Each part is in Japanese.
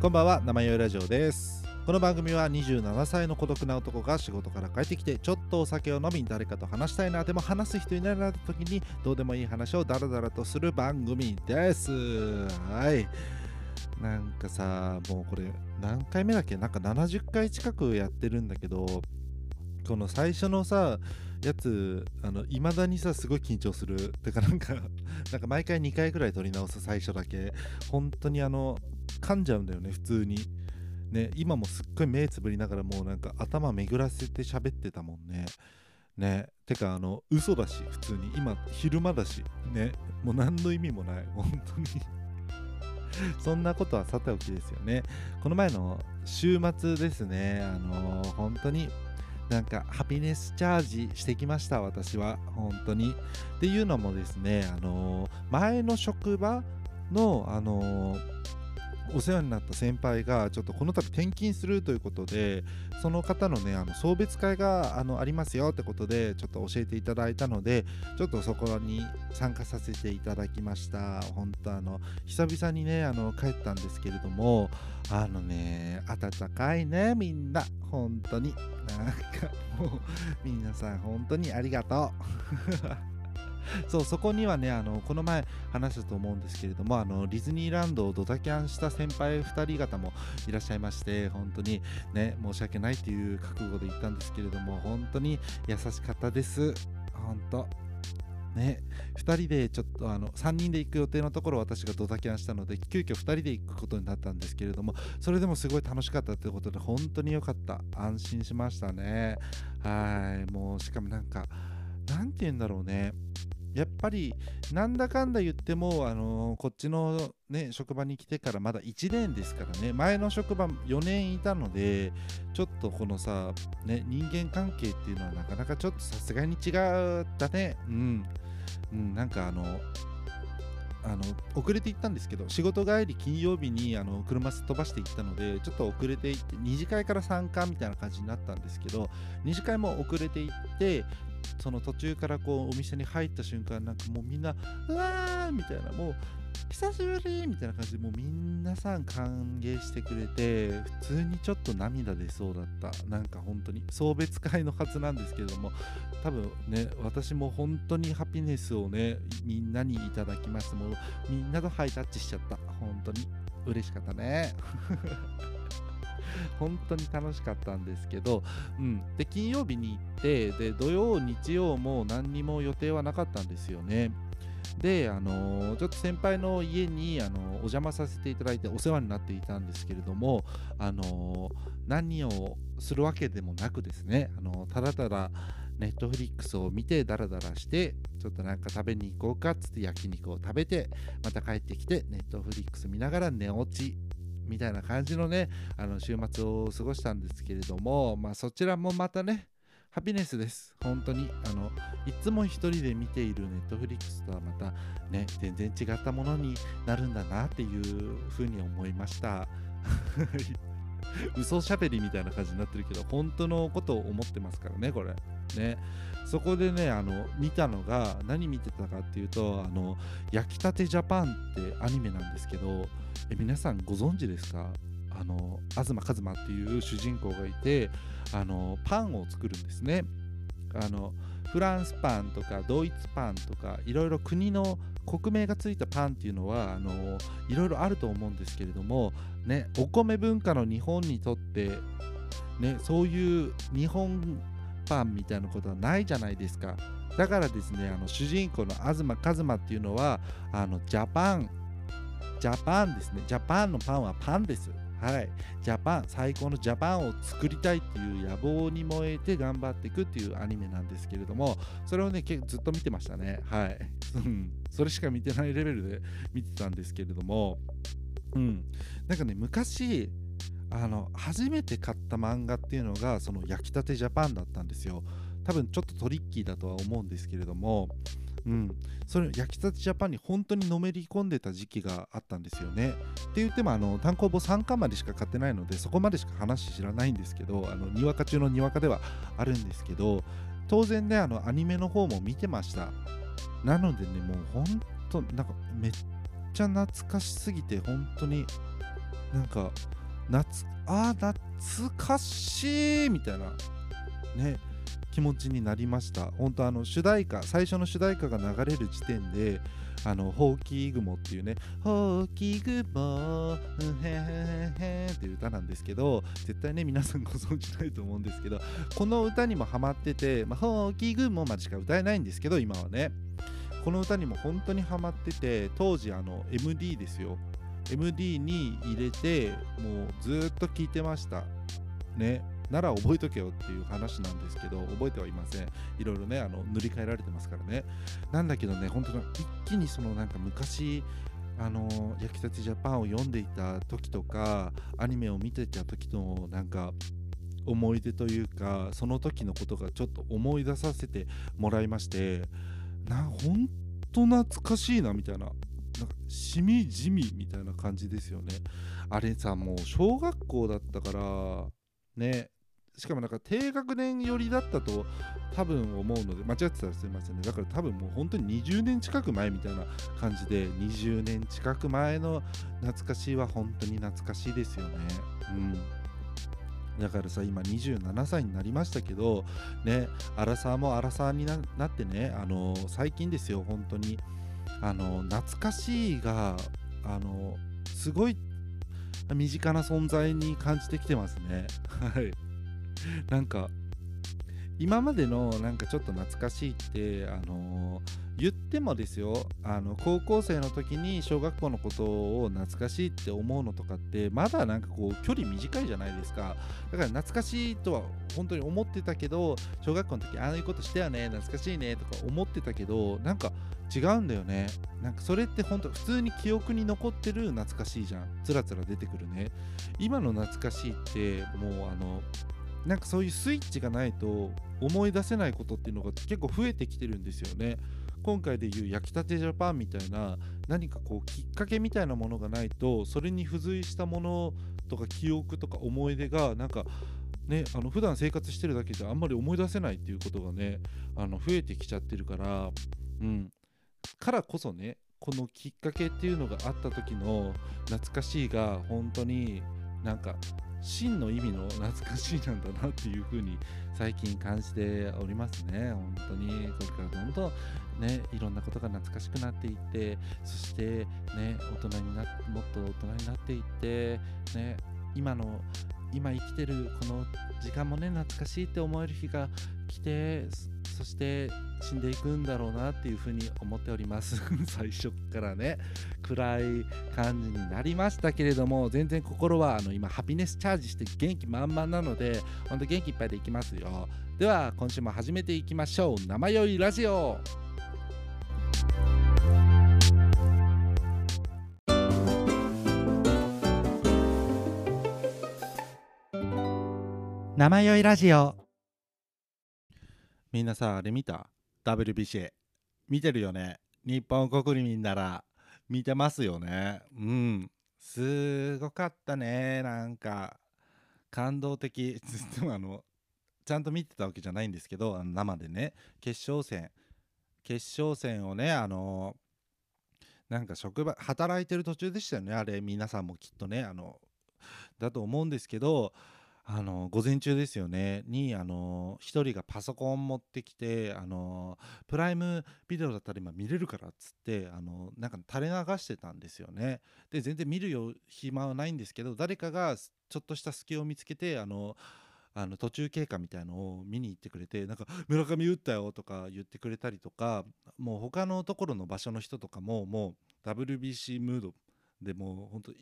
こんばんは生よいラジオです。この番組は27歳の孤独な男が仕事から帰ってきてちょっとお酒を飲み誰かと話したいなでも話す人いないなった時にどうでもいい話をダラダラとする番組です。はい。なんかさもうこれ何回目だっけ？なんか70回近くやってるんだけどこの最初のさやつあの未だにさすごい緊張する。てかなんか なんか毎回2回ぐらい撮り直す最初だけ。本当にあの噛んじゃうんだよね普通に。ね今もすっごい目つぶりながらもうなんか頭巡らせて喋ってたもんね。ねてかあの嘘だし普通に。今昼間だしねもう何の意味もない。本当に。そんなことはさておきですよね。この前の週末ですね。あのー、本当になんかハピネスチャージしてきました私は。本当に。っていうのもですねあのー、前の職場のあのーお世話になった先輩がちょっとこの度転勤するということでその方のねあの送別会があのありますよってことでちょっと教えていただいたのでちょっとそこに参加させていただきました。本当あの久々にねあの帰ったんですけれどもあのね温かいねみんな。本当に。なんかもう皆さん本当にありがとう。そうそこにはねあのこの前話したと思うんですけれどもあのディズニーランドをドタキャンした先輩2人方もいらっしゃいまして本当にね申し訳ないという覚悟で言ったんですけれども本当に優しかったです。本当。ね、2人でちょっとあの3人で行く予定のところ私がドタキャンしたので急遽2人で行くことになったんですけれどもそれでもすごい楽しかったということで本当に良かった。安心しましたね。はい。もうしかもなんかなんて言うんだろうね。やっぱりなんだかんだ言っても、あのー、こっちの、ね、職場に来てからまだ1年ですからね。前の職場4年いたのでちょっとこのさ、ね、人間関係っていうのはなかなかちょっとさすがに違ったね。うん、うん、なんかあのあの遅れて行ったんですけど仕事帰り金曜日にあの車すっ飛ばして行ったのでちょっと遅れて行って2次会から参加みたいな感じになったんですけど2次会も遅れて行ってその途中からこうお店に入った瞬間なんかもうみんなうわーみたいなもう久しぶりみたいな感じでもう皆さん歓迎してくれて普通にちょっと涙出そうだった。なんか本当に送別会のはずなんですけれども多分ね私も本当にハピネスをねみんなにいただきましてもうみんなとハイタッチしちゃった。本当に嬉しかったね。本当に楽しかったんですけど、うん、で金曜日に行ってで土曜日曜も何にも予定はなかったんですよね。で、あの、ちょっと先輩の家に、あの、お邪魔させていただいてお世話になっていたんですけれども、あの、何をするわけでもなくですね、あのただただネットフリックスを見てダラダラしてちょっとなんか食べに行こうかっつって焼肉を食べてまた帰ってきてネットフリックス見ながら寝落ちみたいな感じのねあの週末を過ごしたんですけれどもまあそちらもまたねハピネスです。本当に。あの、いつも一人で見ているネットフリックスとはまたね、全然違ったものになるんだなっていうふうに思いました。嘘しゃべりみたいな感じになってるけど、本当のことを思ってますからね、これ。ね。そこでね、あの、見たのが、何見てたかっていうと、あの、焼きたてジャパンってアニメなんですけど、え皆さんご存知ですか？あの東一馬っていう主人公がいてあのパンを作るんですねあのフランスパンとかドイツパンとかいろいろ国の国名がついたパンっていうのはあのいろいろあると思うんですけれども、ね、お米文化の日本にとって、ね、そういう日本パンみたいなことはないじゃないですか。だからですねあの主人公の東一馬っていうのはあのジャパンジャパンですね。ジャパンのパンはパンです。はい、ジャパン最高のジャパンを作りたいっていう野望に燃えて頑張っていくっていうアニメなんですけれどもそれをねずっと見てましたね。はい。それしか見てないレベルで見てたんですけれどもうんなんかね昔あの初めて買った漫画っていうのがその焼きたてジャパンだったんですよ多分ちょっとトリッキーだとは思うんですけれどもうん、それ焼きたてジャパンに本当にのめり込んでた時期があったんですよね。って言ってもあの単行本3巻までしか買ってないのでそこまでしか話知らないんですけどあのにわか中のにわかではあるんですけど当然ねあのアニメの方も見てました。なのでねもう本当なんかめっちゃ懐かしすぎて本当になんか夏あ懐かしいみたいなね気持ちになりました。本当あの主題歌最初の主題歌が流れる時点であのほうき雲っていうねほうき雲へへへっていう歌なんですけど絶対ね皆さんご存知ないと思うんですけどこの歌にもハマってて、まあ、ほうき雲までしか歌えないんですけど今はね。この歌にも本当にハマってて当時あの MD ですよ。MD に入れてもうずっと聴いてました。ね。なら覚えとけよっていう話なんですけど覚えてはいません。いろいろねあの塗り替えられてますからね。なんだけどね本当に一気にそのなんか昔あの焼きたてジャパンを読んでいた時とかアニメを見てた時のなんか思い出というかその時のことがちょっと思い出させてもらいましてな本当懐かしいなみたいななんかしみじみみたいな感じですよね。あれさもう小学校だったからねしかもなんか低学年寄りだったと多分思うので間違ってたらすいませんね。だから多分もう本当に20年近く前みたいな感じで20年近く前の懐かしいは本当に懐かしいですよね。うん。だからさ今27歳になりましたけどねアラサーもアラサーになってねあの最近ですよ本当に。あの懐かしいがあのすごい身近な存在に感じてきてますね。はい。なんか今までのなんかちょっと懐かしいってあのー言ってもですよあの高校生の時に小学校のことを懐かしいって思うのとかってまだなんかこう距離短いじゃないですか。だから懐かしいとは本当に思ってたけど小学校の時ああいうことしたよね懐かしいねとか思ってたけどなんか違うんだよね。なんかそれって本当普通に記憶に残ってる懐かしいじゃん。つらつら出てくるね。今の懐かしいってもうあのなんかそういうスイッチがないと思い出せないことっていうのが結構増えてきてるんですよね。今回でいう焼きたてジャパンみたいな何かこうきっかけみたいなものがないとそれに付随したものとか記憶とか思い出がなんかねあの普段生活してるだけじゃあんまり思い出せないっていうことがねあの増えてきちゃってるからうんからこそねこのきっかけっていうのがあった時の懐かしいが本当になんか真の意味の懐かしいなんだなっていう風に最近感じておりますね。本当に。これからどんどんねいろんなことが懐かしくなっていってそしてね大人になもっと大人になっていってね今の今生きてるこの時間もね懐かしいって思える日が来てそして死んでいくんだろうなっていうふうに思っております。最初からね。暗い感じになりましたけれども全然心はあの今ハピネスチャージして元気満々なのでほんと元気いっぱいでいきますよ。では今週も始めていきましょう。生酔いラジオ。生酔いラジオ。みんなさあれ見た？WBC 見てるよね。日本国民なら。見てますよね。うん。すごかったね。なんか。感動的。でもあのちゃんと見てたわけじゃないんですけどあの生でね。決勝戦。決勝戦をねあのなんか職場働いてる途中でしたよね。あれ皆さんもきっとねあのだと思うんですけどあの午前中ですよね。にあの1人がパソコン持ってきてあのプライムビデオだったら今見れるからっつってあのなんか垂れ流してたんですよね。で全然見るよ暇はないんですけど誰かがちょっとした隙を見つけてあのあの途中経過みたいのを見に行ってくれてなんか村上打ったよとか言ってくれたりとかもう他のところの場所の人とかももう WBC ムードでもう本当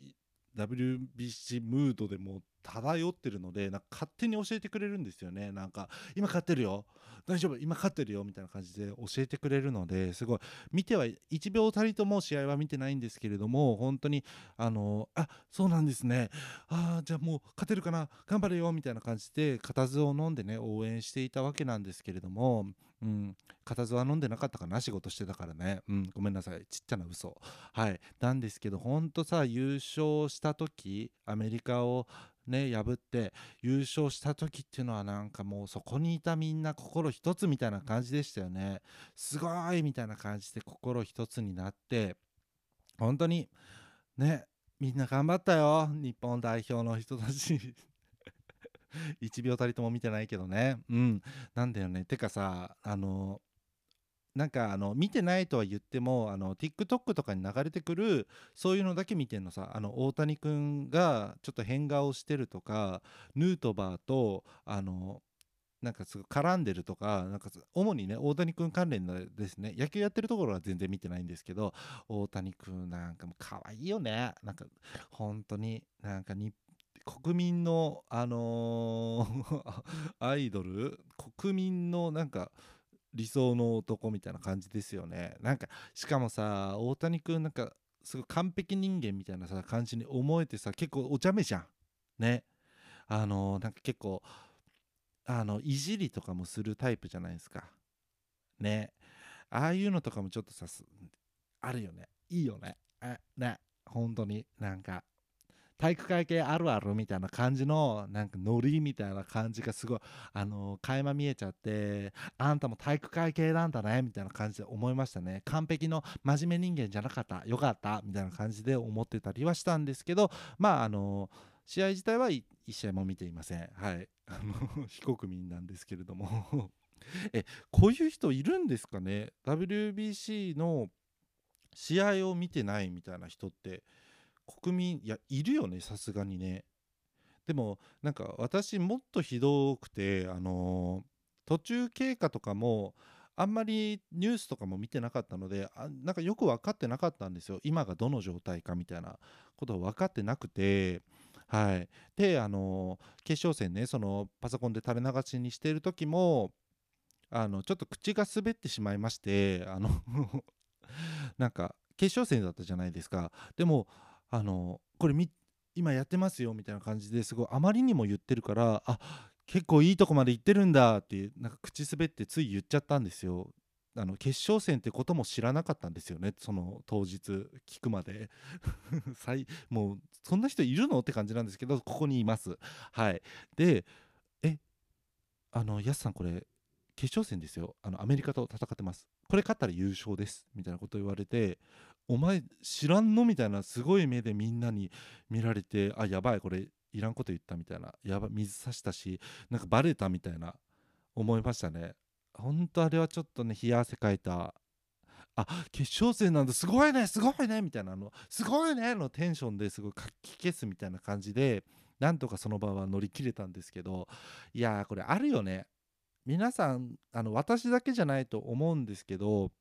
WBC ムードでも漂ってるのでなんか勝手に教えてくれるんですよね。なんか今勝ってるよ。大丈夫。今勝ってるよ。みたいな感じで教えてくれるのですごい。見ては1秒たりとも試合は見てないんですけれども本当にあのあそうなんですね。ああじゃあもう勝てるかな。頑張れよ。みたいな感じで固唾を飲んでね応援していたわけなんですけれどもうん、固唾は飲んでなかったかな仕事してたからね、うん、ごめんなさい。ちっちゃな嘘。はい。なんですけどほんとさ優勝した時アメリカをね破って優勝した時っていうのはなんかもうそこにいたみんな心一つみたいな感じでしたよね。すごいみたいな感じで心一つになって本当にねみんな頑張ったよ。日本代表の人たち。1秒たりとも見てないけどね。うん。なんだよね。てかさあのなんかあの見てないとは言ってもあの TikTok とかに流れてくるそういうのだけ見てんのさ。あの大谷君がちょっと変顔してるとかヌートバーとあのなんかすごい絡んでるとかなんか主にね大谷君関連ですね。野球やってるところは全然見てないんですけど大谷君なんかも可愛いよね。なんか本当になんか日国民のあのーアイドル国民のなんか理想の男みたいな感じですよね。なんかしかもさ大谷君なんかすごい完璧人間みたいなさ感じに思えてさ結構お茶目じゃん。ね。あのー、なんか結構あのいじりとかもするタイプじゃないですか。ね。ああいうのとかもちょっとさあるよね。いいよね。えね。本当に。なんか体育会系あるあるみたいな感じのなんかノリみたいな感じがすごいあの垣間見えちゃってあんたも体育会系なんだねみたいな感じで思いましたね。完璧の真面目人間じゃなかったよかったみたいな感じで思ってたりはしたんですけどまああの試合自体は1試合も見ていません。はい。あの 非国民なんですけれども。えこういう人いるんですかね？WBC の試合を見てないみたいな人って。国民いやいるよねさすがにね。でもなんか私もっとひどくてあの、途中経過とかもあんまりニュースとかも見てなかったのであなんかよく分かってなかったんですよ。今がどの状態かみたいなことを分かってなくてはい。であの、決勝戦ねそのパソコンで垂れ流しにしてる時もあのちょっと口が滑ってしまいましてあの なんか決勝戦だったじゃないですか。でもあのこれ今やってますよみたいな感じですごいあまりにも言ってるからあ結構いいとこまで行ってるんだっていうなんか口滑ってつい言っちゃったんですよ。あの決勝戦ってことも知らなかったんですよねその当日聞くまで。もうそんな人いるの？って感じなんですけどここにいます。はい。でえあのやすさんこれ決勝戦ですよ。あのアメリカと戦ってます。これ勝ったら優勝です。みたいなこと言われてお前知らんの？みたいなすごい目でみんなに見られてあやばいこれいらんこと言ったみたいなやば水さしたしなんかバレたみたいな思いましたね。本当あれはちょっとね冷や汗かいたあ決勝戦なんだ。すごいねすごいねみたいなのすごいねのテンションですごいかき消すみたいな感じでなんとかその場は乗り切れたんですけどいやーこれあるよね。皆さんあの私だけじゃないと思うんですけど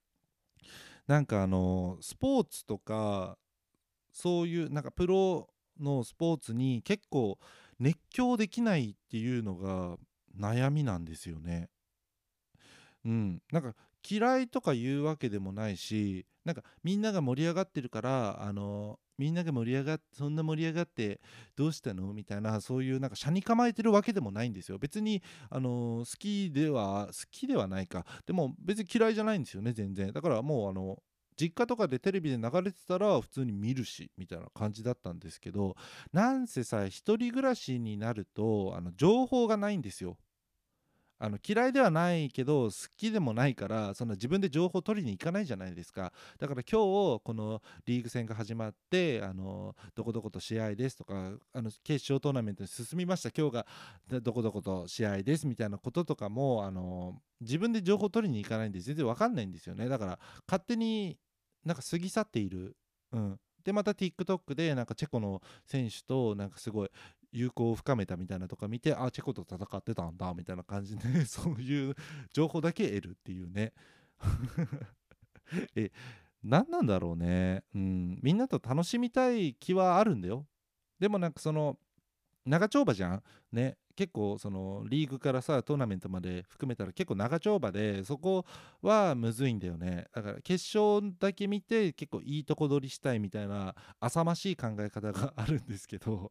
なんかあのスポーツとかそういうなんかプロのスポーツに結構熱狂できないっていうのが悩みなんですよね。うん、なんか嫌いとか言うわけでもないしなんかみんなが盛り上がってるからあのみんなが盛り上がってそんな盛り上がってどうしたの？みたいなそういうなんか車に構えてるわけでもないんですよ。別にあの好きでは好きではないか。でも別に嫌いじゃないんですよね全然。だからもうあの実家とかでテレビで流れてたら普通に見るしみたいな感じだったんですけどなんせさ一人暮らしになるとあの情報がないんですよ。あの嫌いではないけど好きでもないからその自分で情報を取りに行かないじゃないですか。だから今日このリーグ戦が始まってあのどこどこと試合ですとかあの決勝トーナメントに進みました。今日がどこどこと試合ですみたいなこととかもあの自分で情報を取りに行かないんで全然わかんないんですよね。だから勝手になんか過ぎ去っている、うん、でまた TikTok でなんかチェコの選手となんかすごい友好を深めたみたいなとか見てあチェコと戦ってたんだみたいな感じで そういう情報だけ得るっていうね。え何なんだろうね。うん。みんなと楽しみたい気はあるんだよ。でもなんかその長丁場じゃん？ね。結構そのリーグからさトーナメントまで含めたら結構長丁場でそこはむずいんだよね。だから決勝だけ見て結構いいとこ取りしたいみたいな浅ましい考え方があるんですけど。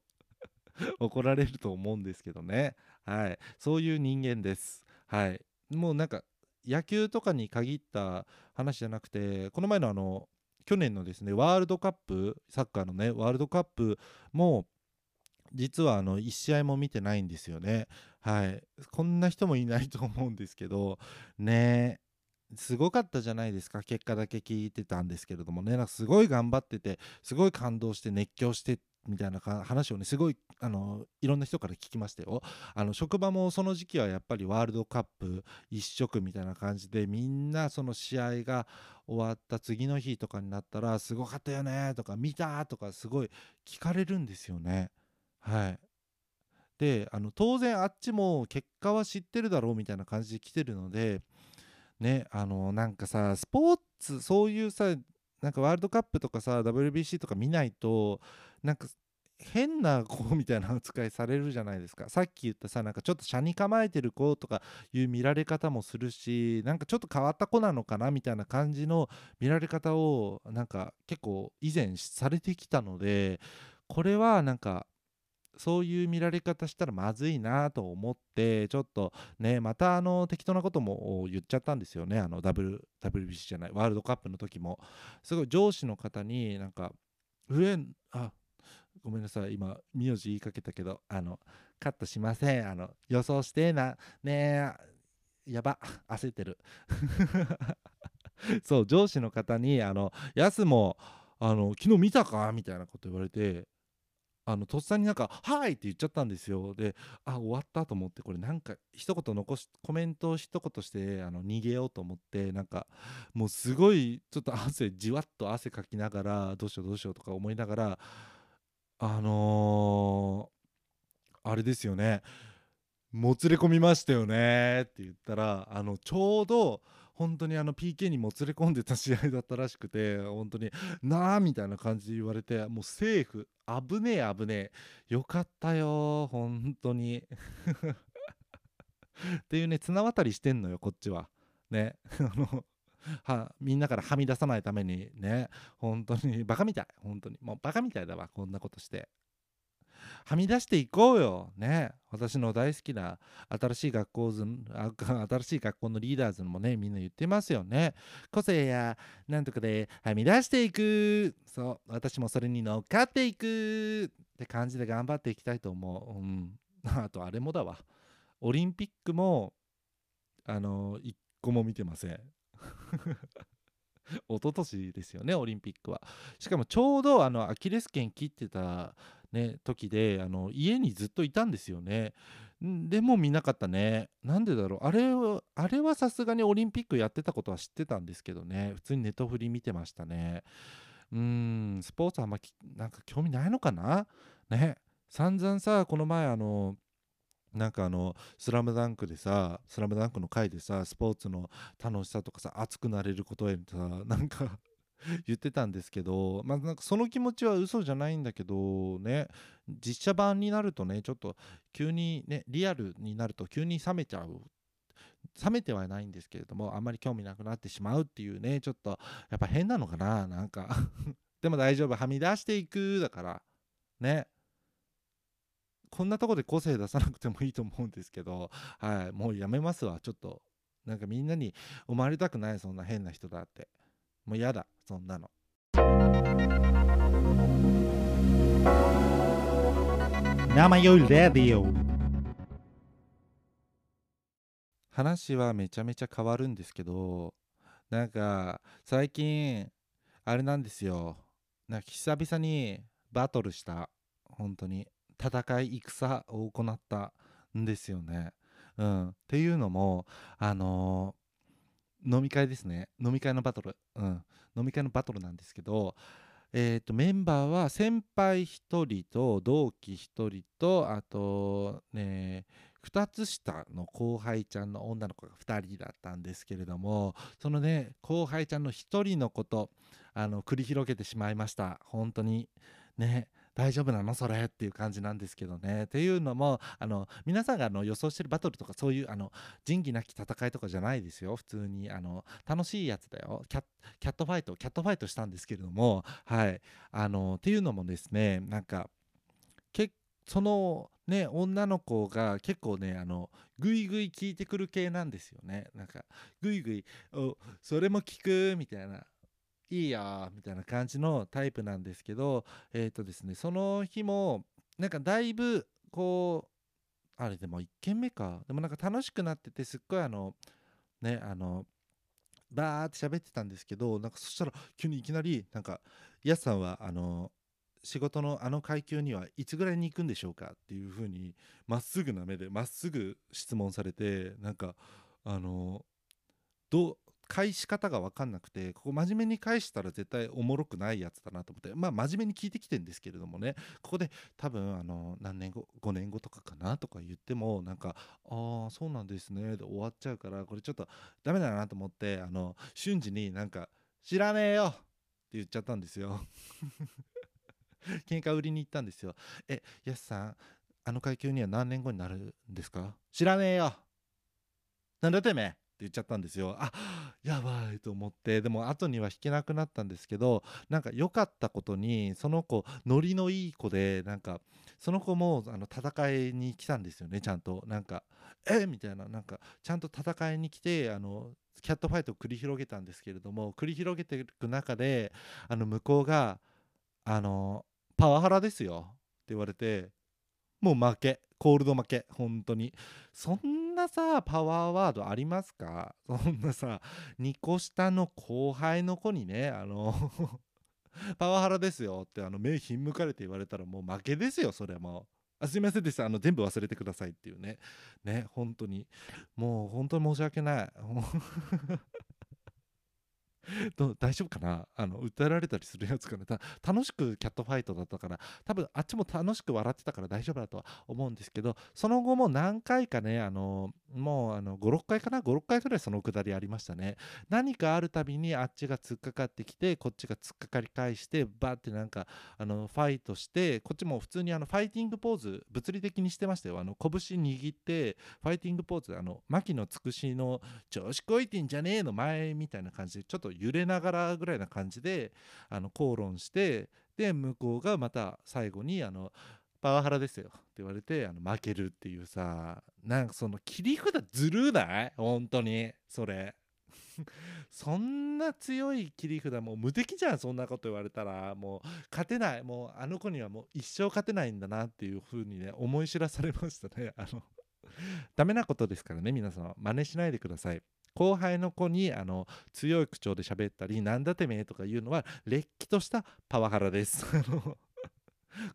怒られると思うんですけどね。はい。そういう人間です。はい。もうなんか野球とかに限った話じゃなくてこの前のあの去年のですねワールドカップサッカーのねワールドカップも実はあの1試合も見てないんですよね。はい。こんな人もいないと思うんですけどねすごかったじゃないですか。結果だけ聞いてたんですけれどもね。なんかすごい頑張っててすごい感動して熱狂してみたいな話をねすごいあのいろんな人から聞きましたよ。あの職場もその時期はやっぱりワールドカップ一色みたいな感じでみんなその試合が終わった次の日とかになったらすごかったよねとか見たとかすごい聞かれるんですよね。はい。であの当然あっちも結果は知ってるだろうみたいな感じで来てるのでねあのなんかさスポーツそういうさなんかワールドカップとかさ WBC とか見ないとなんか変な子みたいな扱いされるじゃないですか。さっき言ったさなんかちょっと車に構えてる子とかいう見られ方もするしなんかちょっと変わった子なのかなみたいな感じの見られ方をなんか結構以前されてきたのでこれはなんかそういう見られ方したらまずいなと思ってちょっとねまたあの適当なことも言っちゃったんですよね。あの w WBC じゃないワールドカップの時も。すごい上司の方になんか上あごめんなさい今名字言いかけたけどあのカットしません。あの予想してなねえやば焦ってる。そう上司の方にあの「やすもあの昨日見たか?」みたいなこと言われてあのとっさになんか「はい!」って言っちゃったんですよであ終わったと思ってこれなんか一言残しコメントを一言してあの逃げようと思ってなんかもうすごいちょっと汗じわっと汗かきながらどうしようどうしようとか思いながらあのー、あれですよねもつれ込みましたよねって言ったらあのちょうど本当にあの PK にもつれ込んでた試合だったらしくて本当になあみたいな感じで言われてもうセーフ。危ねえ危ねえ。よかったよ本当に。っていうね綱渡りしてんのよこっちは。ね。あのはみんなからはみ出さないためにね。本当にバカみたい。本当に。もうバカみたいだわこんなことして。はみ出していこうよ。ね。私の大好きな新しい学校ず 新しい学校のリーダーズもねみんな言ってますよね。個性やなんとかではみ出していく。そう。私もそれに乗っかっていく。って感じで頑張っていきたいと思う、うん、あとあれもだわ。オリンピックもあの一個も見てません。一昨年ですよねオリンピックは。しかもちょうどあのアキレス腱切ってたね、時であの家にずっといたんですよね。でも見なかったね。なんでだろう。あれは、あれはさすがにオリンピックやってたことは知ってたんですけどね。普通にネトフリ見てましたね。うん、スポーツあんまなんか興味ないのかな？ね。散々さ、この前あの、なんかあの「スラムダンクでさ「スラムダンクの回でさスポーツの楽しさとかさ熱くなれることへさなんか 言ってたんですけど、まあ、なんかその気持ちは嘘じゃないんだけどね実写版になるとねちょっと急にねリアルになると急に冷めちゃう冷めてはないんですけれどもあんまり興味なくなってしまうっていうねちょっとやっぱ変なのかななんか。でも大丈夫はみ出していくだから。ね。こんなとこで個性出さなくてもいいと思うんですけどはいもうやめますわちょっと。なんかみんなに思われたくないそんな変な人だって。もう嫌だそんなの。生よいレディオ。話はめちゃめちゃ変わるんですけどなんか最近あれなんですよ。なんか久々にバトルした本当に。戦い戦を行ったんですよね。うん、っていうのもあのー飲み会ですね。飲み会のバトル、うん、飲み会のバトルなんですけど、えーと、メンバーは先輩1人と同期1人とあとね2つ下の後輩ちゃんの女の子が2人だったんですけれどもそのね後輩ちゃんの1人のことあの繰り広げてしまいました。本当にね。大丈夫なの？それっていう感じなんですけどね。っていうのもあの皆さんがあの予想してるバトルとかそういうあの仁義なき戦いとかじゃないですよ。普通にあの楽しいやつだよ。キャットファイトキャットファイトしたんですけれども。はい。あのっていうのもですねなんかけそのね女の子が結構ねあのグイグイ聞いてくる系なんですよね。なんかグイグイおそれも聞く？みたいな。いいやみたいな感じのタイプなんですけどえっ、ー、とですねその日もなんかだいぶこうあれでも1軒目かでもなんか楽しくなっててすっごいあのねあのバーって喋ってたんですけどなんかそしたら急にいきなりなんか「やすさんはあの仕事のあの階級にはいつぐらいに行くんでしょうか?」っていう風にまっすぐな目でまっすぐ質問されてなんかあのどう返し方が分かんなくてここ真面目に返したら絶対おもろくないやつだなと思ってまあ真面目に聞いてきてんですけれどもねここで多分あの何年後5年後とかかなとか言ってもなんか「ああそうなんですね」で終わっちゃうからこれちょっとダメだなと思ってあの瞬時になんか「知らねえよ!」って言っちゃったんですよ 喧嘩売りに行ったんですよえやすさんあの階級には何年後になるんですか知らねえよなんだてめえ言っちゃったんですよ。あやばいと思って。でも後には弾けなくなったんですけどなんか良かったことにその子ノリのいい子でなんかその子もあの戦いに来たんですよねちゃんと。なんかえ？みたいな。なんかちゃんと戦いに来てあのキャットファイトを繰り広げたんですけれども繰り広げていく中であの向こうがあのパワハラですよって言われてもう負け。コールド負け。本当に。そんなさパワーワードありますか？そんなさ2個下の後輩の子にねあの パワハラですよってあの目ひんむかれて言われたらもう負けですよそれも。あすいませんでした。あの全部忘れてくださいっていうね。ね本当に。もう本当に申し訳ない。大丈夫かな？あの訴えられたりするやつかな？楽しくキャットファイトだったから多分あっちも楽しく笑ってたから大丈夫だとは思うんですけどその後も何回かねあのもうあの56回かな？56回くらいそのくだりありましたね。何かあるたびにあっちが突っかかってきてこっちが突っかかり返してバーってなんかあのファイトしてこっちも普通にあのファイティングポーズ物理的にしてましたよ。あの拳握ってファイティングポーズあの牧野つくしの調子こいてんじゃねえの前みたいな感じでちょっと揺れながらぐらいな感じであの口論してで向こうがまた最後にあのパワハラですよって言われてあの負けるっていうさなんかその切り札ずるない？本当にそれ。そんな強い切り札もう無敵じゃんそんなこと言われたら。もう勝てない。もうあの子にはもう一生勝てないんだなっていう風にね思い知らされましたね。あのダメなことですからね皆さん真似しないでください。後輩の子にあの強い口調で喋ったりなんだてめえとか言うのはれっきとしたパワハラです。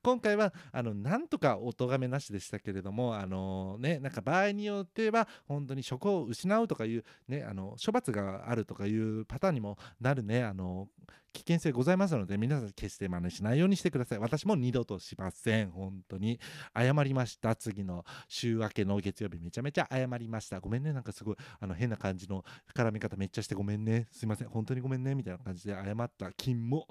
今回はあのなんとかお咎めなしでしたけれどもあのねなんか場合によっては本当に職を失うとかいうねあの処罰があるとかいうパターンにもなるね。あの危険性ございますので皆さん決して真似しないようにしてください。私も二度としません。本当に。謝りました。次の週明けの月曜日めちゃめちゃ謝りました。ごめんね。なんかすごいあの変な感じの絡み方めっちゃしてごめんね。すいません。本当にごめんね。みたいな感じで謝った。金も。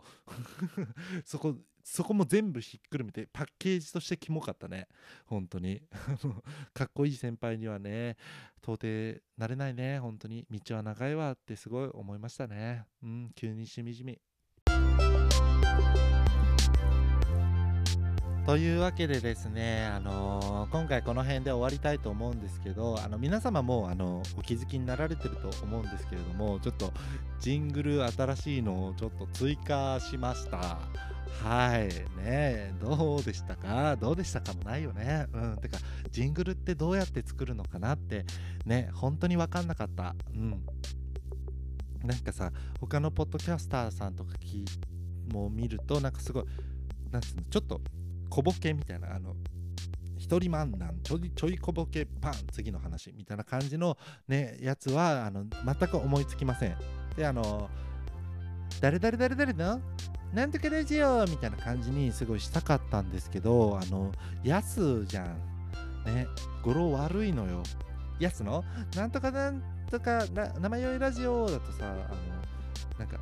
そこそこも全部ひっくるめてパッケージとしてキモかったね。本当に。かっこいい先輩にはね到底なれないね。本当に。道は長いわってすごい思いましたね。うん。急にしみじみ。というわけでですね、あのー、今回この辺で終わりたいと思うんですけどあの皆様もあのお気づきになられてると思うんですけれどもちょっとジングル新しいのをちょっと追加しました。はい。ねどうでしたか？どうでしたかもないよね。うん。てかジングルってどうやって作るのかなってね本当に分かんなかった。うん。なんかさ他のポッドキャスターさんとか聞も見るとなんかすごいなんつうのちょっと小ボケみたいなあの一人漫談ちょいちょい小ボケパン次の話みたいな感じのねやつはあの全く思いつきません。であの誰誰誰誰の？なんとかラジオみたいな感じにすごいしたかったんですけど、あの、やすじゃん。ね、語呂悪いのよ。やすの？なんとかなんとか名前よいラジオだとさ、あの、なんか、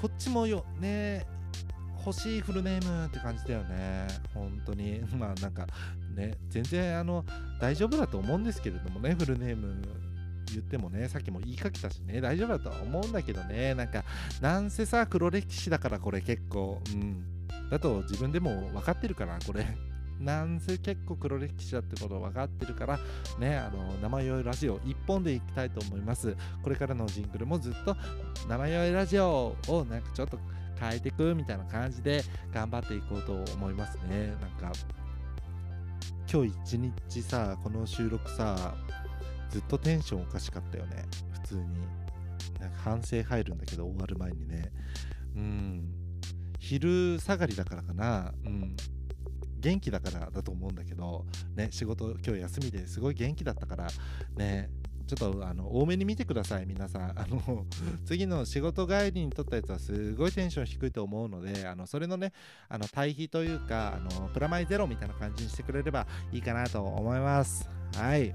こっちもよ、ね、欲しいフルネームって感じだよね。本当に。まあなんか、ね、全然あの、大丈夫だと思うんですけれどもね、フルネーム言ってもね、さっきも言いかけたしね、大丈夫だとは思うんだけどね、なんか、なんせさ、黒歴史だからこれ結構、うん。だと自分でも分かってるから、これ。なんせ結構黒歴史だってこと分かってるから、ね、あの、生酔いラジオ一本でいきたいと思います。これからのジングルもずっと生酔いラジオをなんかちょっと変えていくみたいな感じで頑張っていこうと思いますね。なんか、今日一日さ、この収録さ、ずっとテンションおかしかったよね。普通に。なんか反省入るんだけど終わる前にね。うん。昼下がりだからかな。うん。元気だからだと思うんだけどね仕事今日休みですごい元気だったからねちょっとあの多めに見てください皆さん。あの 次の仕事帰りに撮ったやつはすごいテンション低いと思うのであのそれのねあの対比というかあのプラマイゼロみたいな感じにしてくれればいいかなと思います。はい。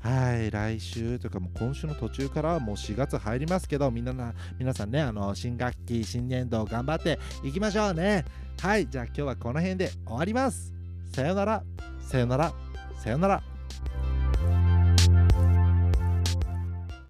はい来週とかも今週の途中からはもう4月入りますけどみんなな皆さんねあの新学期新年度頑張っていきましょうね。はいじゃあ今日はこの辺で終わります。さよなら。さよなら。さよなら。